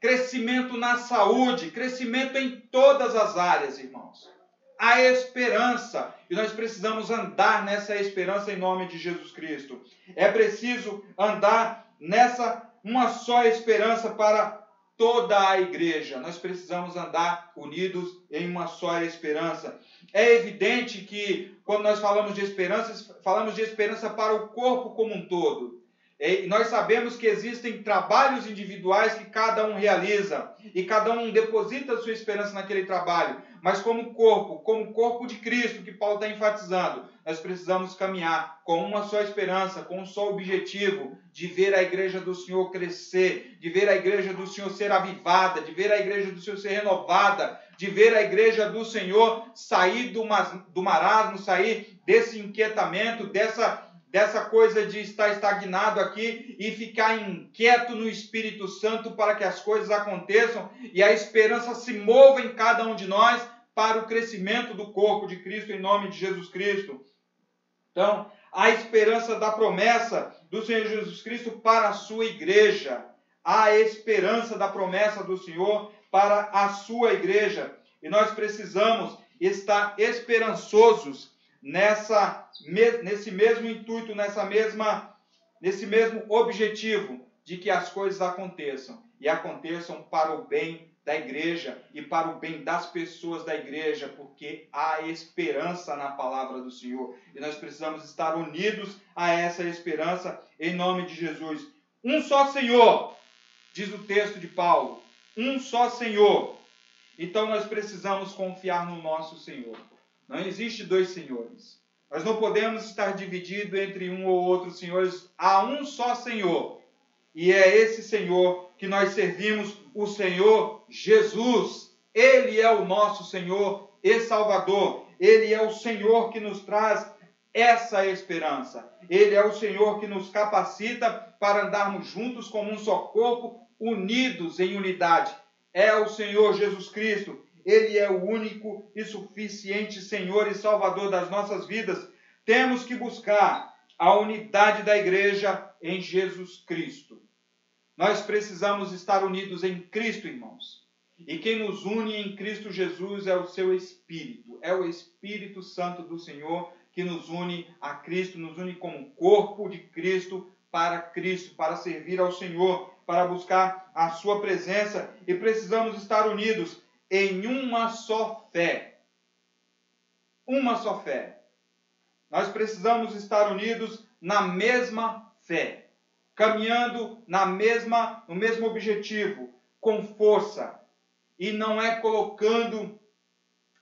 crescimento na saúde, crescimento em todas as áreas, irmãos. A esperança, e nós precisamos andar nessa esperança em nome de Jesus Cristo. É preciso andar nessa uma só esperança para toda a igreja. Nós precisamos andar unidos em uma só esperança. É evidente que quando nós falamos de esperança, falamos de esperança para o corpo como um todo. E nós sabemos que existem trabalhos individuais que cada um realiza e cada um deposita sua esperança naquele trabalho. Mas como corpo, como corpo de Cristo, que Paulo está enfatizando, nós precisamos caminhar com uma só esperança, com um só objetivo de ver a igreja do Senhor crescer, de ver a igreja do Senhor ser avivada, de ver a igreja do Senhor ser renovada, de ver a igreja do Senhor sair do, do marasmo, sair desse inquietamento, dessa dessa coisa de estar estagnado aqui e ficar inquieto no Espírito Santo para que as coisas aconteçam e a esperança se mova em cada um de nós para o crescimento do corpo de Cristo em nome de Jesus Cristo. Então, a esperança da promessa do Senhor Jesus Cristo para a sua igreja, a esperança da promessa do Senhor para a sua igreja. E nós precisamos estar esperançosos nessa, nesse mesmo intuito, nessa mesma, nesse mesmo objetivo de que as coisas aconteçam e aconteçam para o bem da igreja e para o bem das pessoas da igreja, porque há esperança na palavra do Senhor e nós precisamos estar unidos a essa esperança em nome de Jesus. Um só Senhor, diz o texto de Paulo, um só Senhor. Então nós precisamos confiar no nosso Senhor. Não existe dois senhores. Nós não podemos estar dividido entre um ou outro senhores. Há um só Senhor. E é esse Senhor que nós servimos, o Senhor Jesus. Ele é o nosso Senhor e Salvador. Ele é o Senhor que nos traz essa esperança. Ele é o Senhor que nos capacita para andarmos juntos como um só corpo, unidos em unidade. É o Senhor Jesus Cristo ele é o único e suficiente Senhor e Salvador das nossas vidas. Temos que buscar a unidade da igreja em Jesus Cristo. Nós precisamos estar unidos em Cristo, irmãos. E quem nos une em Cristo Jesus é o seu Espírito, é o Espírito Santo do Senhor que nos une a Cristo, nos une como corpo de Cristo para Cristo, para servir ao Senhor, para buscar a Sua presença e precisamos estar unidos em uma só fé. Uma só fé. Nós precisamos estar unidos na mesma fé, caminhando na mesma, no mesmo objetivo, com força, e não é colocando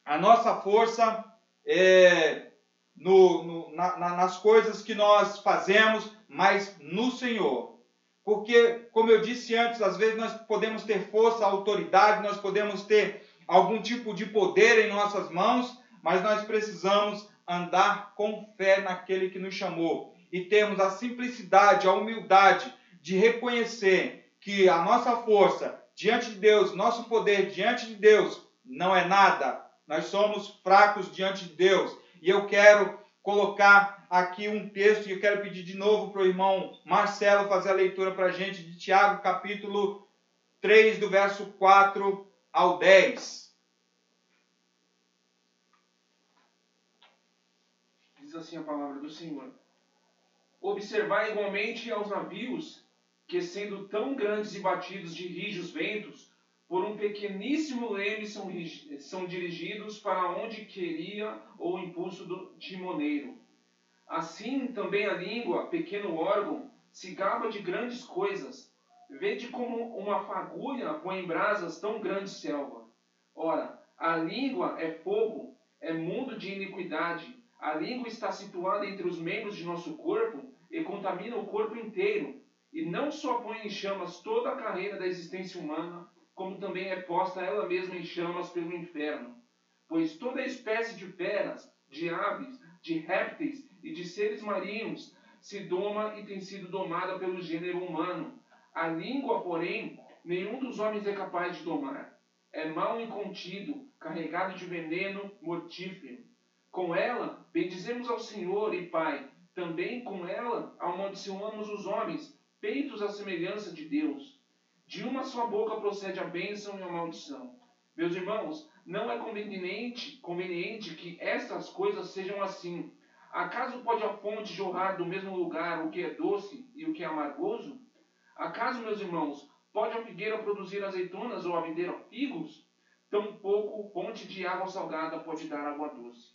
a nossa força é, no, no, na, nas coisas que nós fazemos, mas no Senhor. Porque, como eu disse antes, às vezes nós podemos ter força, autoridade, nós podemos ter algum tipo de poder em nossas mãos, mas nós precisamos andar com fé naquele que nos chamou e termos a simplicidade, a humildade de reconhecer que a nossa força diante de Deus, nosso poder diante de Deus não é nada. Nós somos fracos diante de Deus. E eu quero colocar aqui um texto e eu quero pedir de novo para o irmão Marcelo fazer a leitura para a gente de Tiago, capítulo 3, do verso 4 ao 10. Diz assim a palavra do Senhor. Observar igualmente aos navios que, sendo tão grandes e batidos de rijos ventos, por um pequeníssimo leme são, são dirigidos para onde queria o impulso do timoneiro. Assim também a língua, pequeno órgão, se gaba de grandes coisas. Vede como uma fagulha põe em brasas tão grande selva. Ora, a língua é fogo, é mundo de iniquidade. A língua está situada entre os membros de nosso corpo e contamina o corpo inteiro. E não só põe em chamas toda a carreira da existência humana, como também é posta ela mesma em chamas pelo inferno. Pois toda espécie de feras, de aves, de répteis e de seres marinhos se doma e tem sido domada pelo gênero humano. A língua, porém, nenhum dos homens é capaz de domar. É mal incontido, carregado de veneno mortífero. Com ela, bendizemos ao Senhor e Pai. Também com ela amaldiçoamos os homens, feitos à semelhança de Deus. De uma só boca procede a bênção e a maldição. Meus irmãos, não é conveniente, conveniente que estas coisas sejam assim. Acaso pode a fonte jorrar do mesmo lugar o que é doce e o que é amargoso? Acaso, meus irmãos, pode a figueira produzir azeitonas ou a videira figos? Tampouco fonte de água salgada pode dar água doce.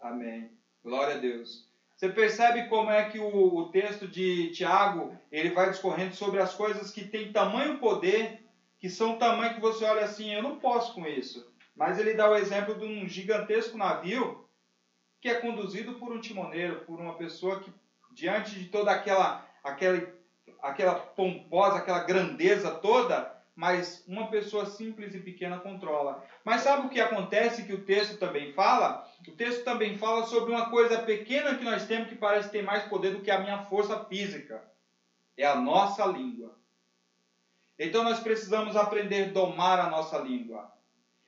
Amém. Glória a Deus. Você percebe como é que o, o, texto de Tiago ele vai discorrendo sobre as coisas que têm tamanho poder, que são tamanho que você olha assim, eu não posso com isso. Mas ele dá o exemplo de um gigantesco navio que é conduzido por um timoneiro, por uma pessoa que diante de toda aquela aquela aquela pomposa, aquela grandeza toda, mas uma pessoa simples e pequena controla. Mas sabe o que acontece que o texto também fala? O texto também fala sobre uma coisa pequena que nós temos que parece ter mais poder do que a minha força física. É a nossa língua. Então nós precisamos aprender a domar a nossa língua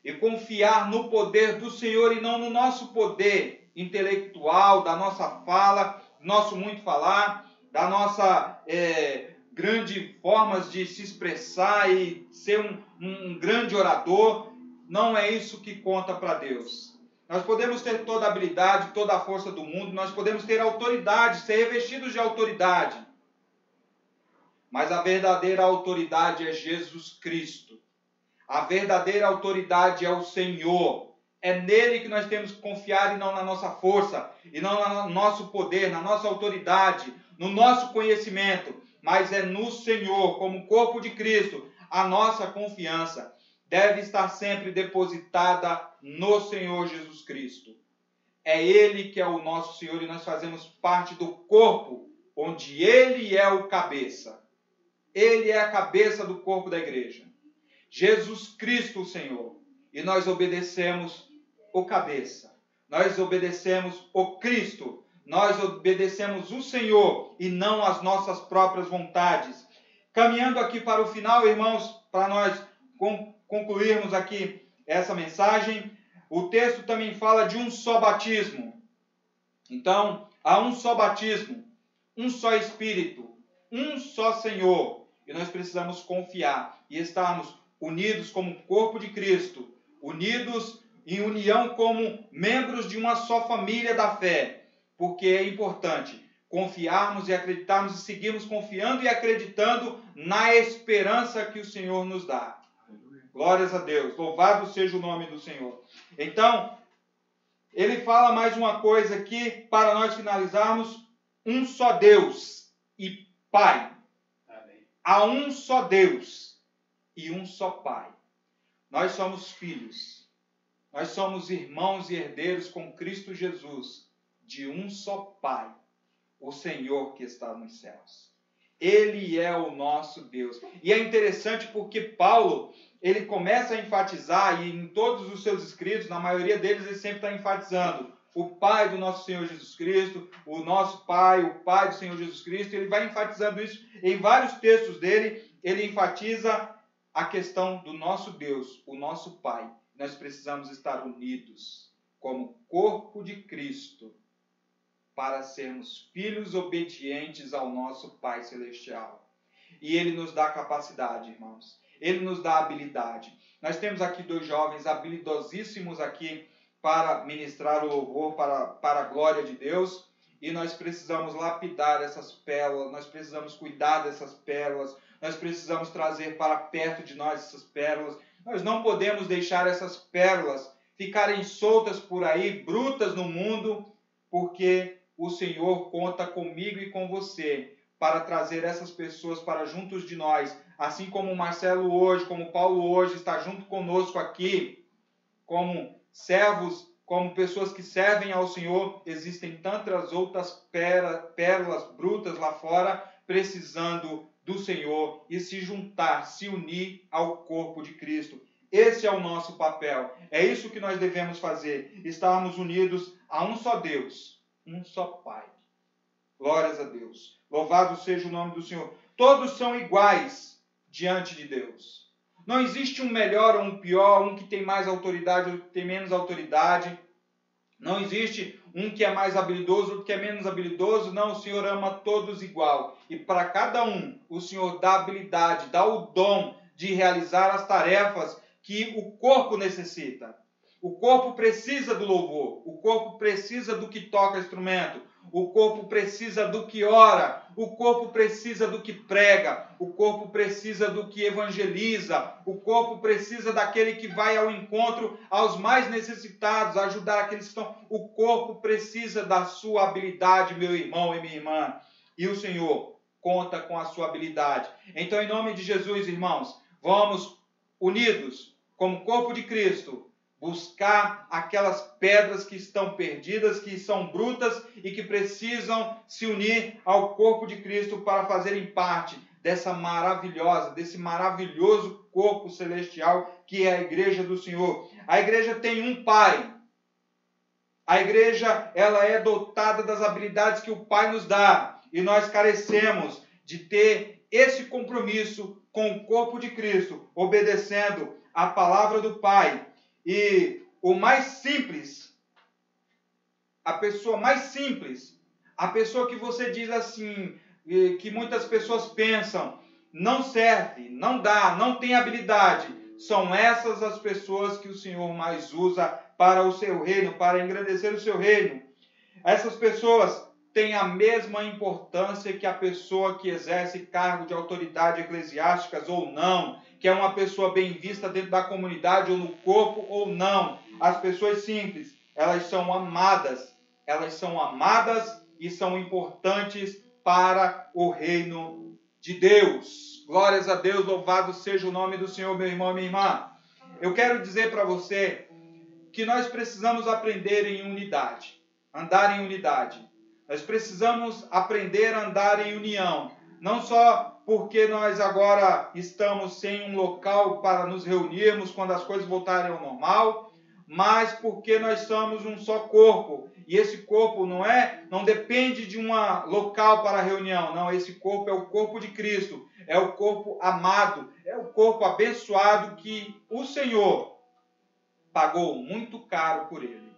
e confiar no poder do Senhor e não no nosso poder intelectual, da nossa fala, nosso muito falar, da nossa é, grandes formas de se expressar e ser um, um grande orador. Não é isso que conta para Deus. Nós podemos ter toda a habilidade, toda a força do mundo, nós podemos ter autoridade, ser revestidos de autoridade. Mas a verdadeira autoridade é Jesus Cristo. A verdadeira autoridade é o Senhor. É nele que nós temos que confiar e não na nossa força, e não no nosso poder, na nossa autoridade, no nosso conhecimento mas é no Senhor, como corpo de Cristo, a nossa confiança deve estar sempre depositada no Senhor Jesus Cristo. É Ele que é o nosso Senhor e nós fazemos parte do corpo, onde Ele é o cabeça. Ele é a cabeça do corpo da igreja. Jesus Cristo, o Senhor. E nós obedecemos o cabeça. Nós obedecemos o Cristo, nós obedecemos o Senhor e não as nossas próprias vontades. Caminhando aqui para o final, irmãos, para nós concluirmos aqui essa mensagem, o texto também fala de um só batismo. Então, há um só batismo, um só Espírito, um só Senhor. E nós precisamos confiar e estarmos unidos como corpo de Cristo, unidos em união como membros de uma só família da fé porque é importante confiarmos e acreditarmos e seguirmos confiando e acreditando na esperança que o Senhor nos dá. Glórias a Deus. Louvado seja o nome do Senhor. Então, ele fala mais uma coisa aqui para nós finalizarmos: um só Deus e Pai. Amém. Há um só Deus e um só Pai. Nós somos filhos. Nós somos irmãos e herdeiros com Cristo Jesus de um só Pai, o Senhor que está nos céus. Ele é o nosso Deus. E é interessante porque Paulo, ele começa a enfatizar, e em todos os seus escritos, na maioria deles, ele sempre está enfatizando o Pai do nosso Senhor Jesus Cristo, o nosso Pai, o Pai do Senhor Jesus Cristo. Ele vai enfatizando isso em vários textos dele. Ele enfatiza a questão do nosso Deus, o nosso Pai. Nós precisamos estar unidos como corpo de Cristo para sermos filhos obedientes ao nosso Pai Celestial. E Ele nos dá capacidade, irmãos. Ele nos dá habilidade. Nós temos aqui dois jovens habilidosíssimos aqui para ministrar o louvor para, para a glória de Deus. E nós precisamos lapidar essas pérolas, nós precisamos cuidar dessas pérolas, nós precisamos trazer para perto de nós essas pérolas. Nós não podemos deixar essas pérolas ficarem soltas por aí, brutas no mundo, porque o Senhor conta comigo e com você para trazer essas pessoas para juntos de nós, assim como Marcelo hoje, como Paulo hoje está junto conosco aqui, como servos, como pessoas que servem ao Senhor, existem tantas outras pérolas brutas lá fora precisando do Senhor e se juntar, se unir ao corpo de Cristo. Esse é o nosso papel. É isso que nós devemos fazer. Estarmos unidos a um só Deus, um só Pai. Glórias a Deus. Louvado seja o nome do Senhor. Todos são iguais diante de Deus. Não existe um melhor ou um pior, um que tem mais autoridade ou que tem menos autoridade. Não existe um que é mais habilidoso, outro que é menos habilidoso. Não, o Senhor ama todos igual. E para cada um, o Senhor dá habilidade, dá o dom de realizar as tarefas que o corpo necessita. O corpo precisa do louvor, o corpo precisa do que toca instrumento, o corpo precisa do que ora, o corpo precisa do que prega, o corpo precisa do que evangeliza, o corpo precisa daquele que vai ao encontro aos mais necessitados, ajudar aqueles que estão. O corpo precisa da sua habilidade, meu irmão e minha irmã. E o Senhor conta com a sua habilidade. Então, em nome de Jesus, irmãos, vamos unidos como corpo de Cristo buscar aquelas pedras que estão perdidas, que são brutas e que precisam se unir ao corpo de Cristo para fazerem parte dessa maravilhosa, desse maravilhoso corpo celestial que é a igreja do Senhor. A igreja tem um pai. A igreja, ela é dotada das habilidades que o pai nos dá, e nós carecemos de ter esse compromisso com o corpo de Cristo, obedecendo a palavra do pai e o mais simples, a pessoa mais simples, a pessoa que você diz assim, que muitas pessoas pensam, não serve, não dá, não tem habilidade, são essas as pessoas que o Senhor mais usa para o seu reino, para engrandecer o seu reino. Essas pessoas têm a mesma importância que a pessoa que exerce cargo de autoridade eclesiásticas ou não, que é uma pessoa bem vista dentro da comunidade ou no corpo ou não. As pessoas simples, elas são amadas, elas são amadas e são importantes para o reino de Deus. Glórias a Deus, louvado seja o nome do Senhor, meu irmão minha irmã. Eu quero dizer para você que nós precisamos aprender em unidade, andar em unidade. Nós precisamos aprender a andar em união, não só porque nós agora estamos sem um local para nos reunirmos quando as coisas voltarem ao normal, mas porque nós somos um só corpo. E esse corpo não é, não depende de um local para reunião, não, esse corpo é o corpo de Cristo, é o corpo amado, é o corpo abençoado que o Senhor pagou muito caro por ele.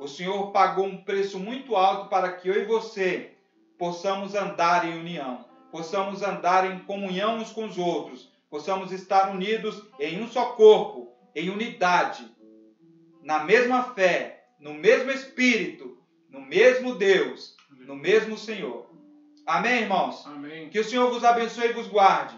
O Senhor pagou um preço muito alto para que eu e você possamos andar em união possamos andar em comunhão uns com os outros, possamos estar unidos em um só corpo, em unidade, na mesma fé, no mesmo Espírito, no mesmo Deus, no mesmo Senhor. Amém, irmãos? Amém. Que o Senhor vos abençoe e vos guarde.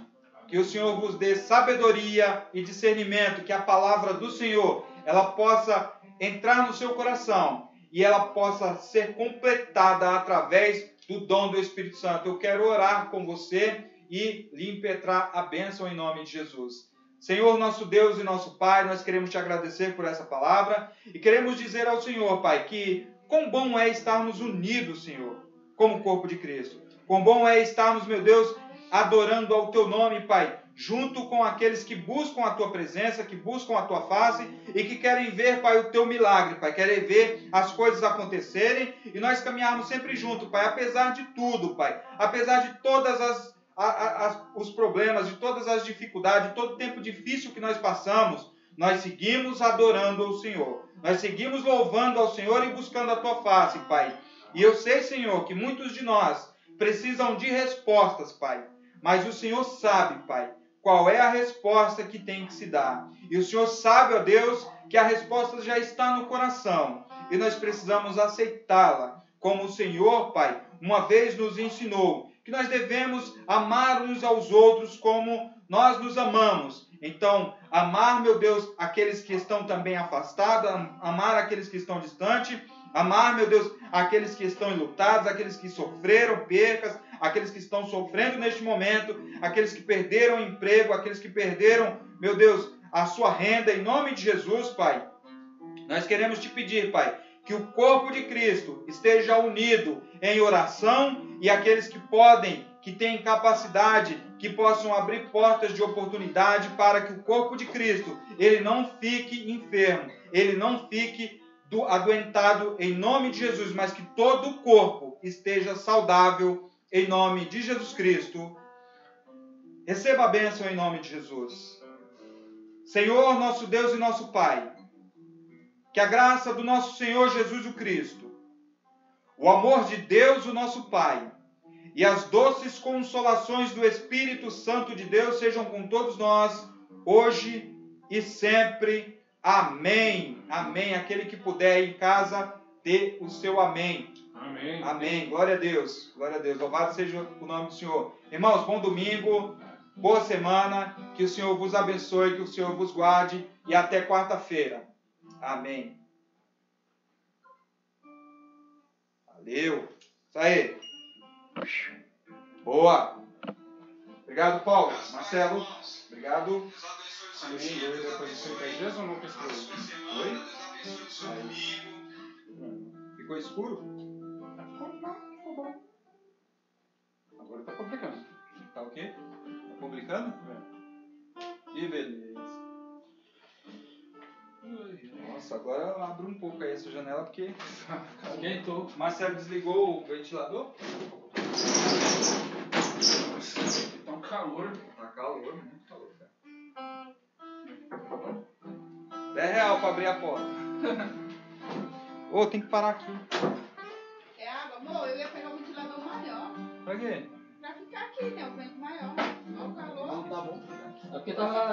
Que o Senhor vos dê sabedoria e discernimento, que a palavra do Senhor ela possa entrar no seu coração e ela possa ser completada através do dom do Espírito Santo. Eu quero orar com você e lhe impetrar a bênção em nome de Jesus. Senhor, nosso Deus e nosso Pai, nós queremos te agradecer por essa palavra e queremos dizer ao Senhor, Pai, que quão bom é estarmos unidos, Senhor, como corpo de Cristo. Quão bom é estarmos, meu Deus, adorando ao teu nome, Pai, junto com aqueles que buscam a tua presença, que buscam a tua face e que querem ver, Pai, o teu milagre, Pai, querem ver as coisas acontecerem e nós caminharmos sempre junto, Pai, apesar de tudo, Pai, apesar de todas as, as os problemas, de todas as dificuldades, de todo o tempo difícil que nós passamos, nós seguimos adorando ao Senhor, nós seguimos louvando ao Senhor e buscando a tua face, Pai. E eu sei, Senhor, que muitos de nós precisam de respostas, Pai. Mas o Senhor sabe, Pai, qual é a resposta que tem que se dar. E o Senhor sabe, ó Deus, que a resposta já está no coração e nós precisamos aceitá-la, como o Senhor, Pai, uma vez nos ensinou, que nós devemos amar uns aos outros como nós nos amamos. Então, amar, meu Deus, aqueles que estão também afastados, amar aqueles que estão distantes, amar, meu Deus, aqueles que estão enlutados, aqueles que sofreram percas, aqueles que estão sofrendo neste momento, aqueles que perderam o emprego, aqueles que perderam, meu Deus, a sua renda, em nome de Jesus, Pai. Nós queremos te pedir, Pai, que o corpo de Cristo esteja unido em oração e aqueles que podem, que têm capacidade, que possam abrir portas de oportunidade para que o corpo de Cristo, ele não fique enfermo, ele não fique adoentado em nome de Jesus, mas que todo o corpo esteja saudável em nome de Jesus Cristo. Receba a bênção em nome de Jesus. Senhor, nosso Deus e nosso Pai, que a graça do nosso Senhor Jesus o Cristo, o amor de Deus, o nosso Pai, e as doces consolações do Espírito Santo de Deus sejam com todos nós, hoje e sempre. Amém. Amém. Aquele que puder em casa, dê o seu amém. Amém. Amém. Glória a Deus. Glória a Deus. Louvado seja o nome do Senhor. Irmãos, bom domingo. Boa semana. Que o Senhor vos abençoe, que o Senhor vos guarde e até quarta-feira. Amém. Valeu. Isso aí. Boa. Obrigado, Paulo. Marcelo. Obrigado. Amém. Depois de 30 dias ou não? Oi? Ficou escuro? Agora tá complicando. Tá o quê? Tá publicando? É. Que beleza. Nossa, agora eu abro um pouco aí essa janela porque. Esquentou. Marcelo desligou o ventilador? Tá um calor. Tá calor, muito calor, cara. 10 real pra abrir a porta. Ô, tem que parar aqui. Amor, eu ia pegar um ventilador maior. Pra quê? Pra ficar aqui, né? O vento maior. Olha o calor. Não, tá bom. É porque tava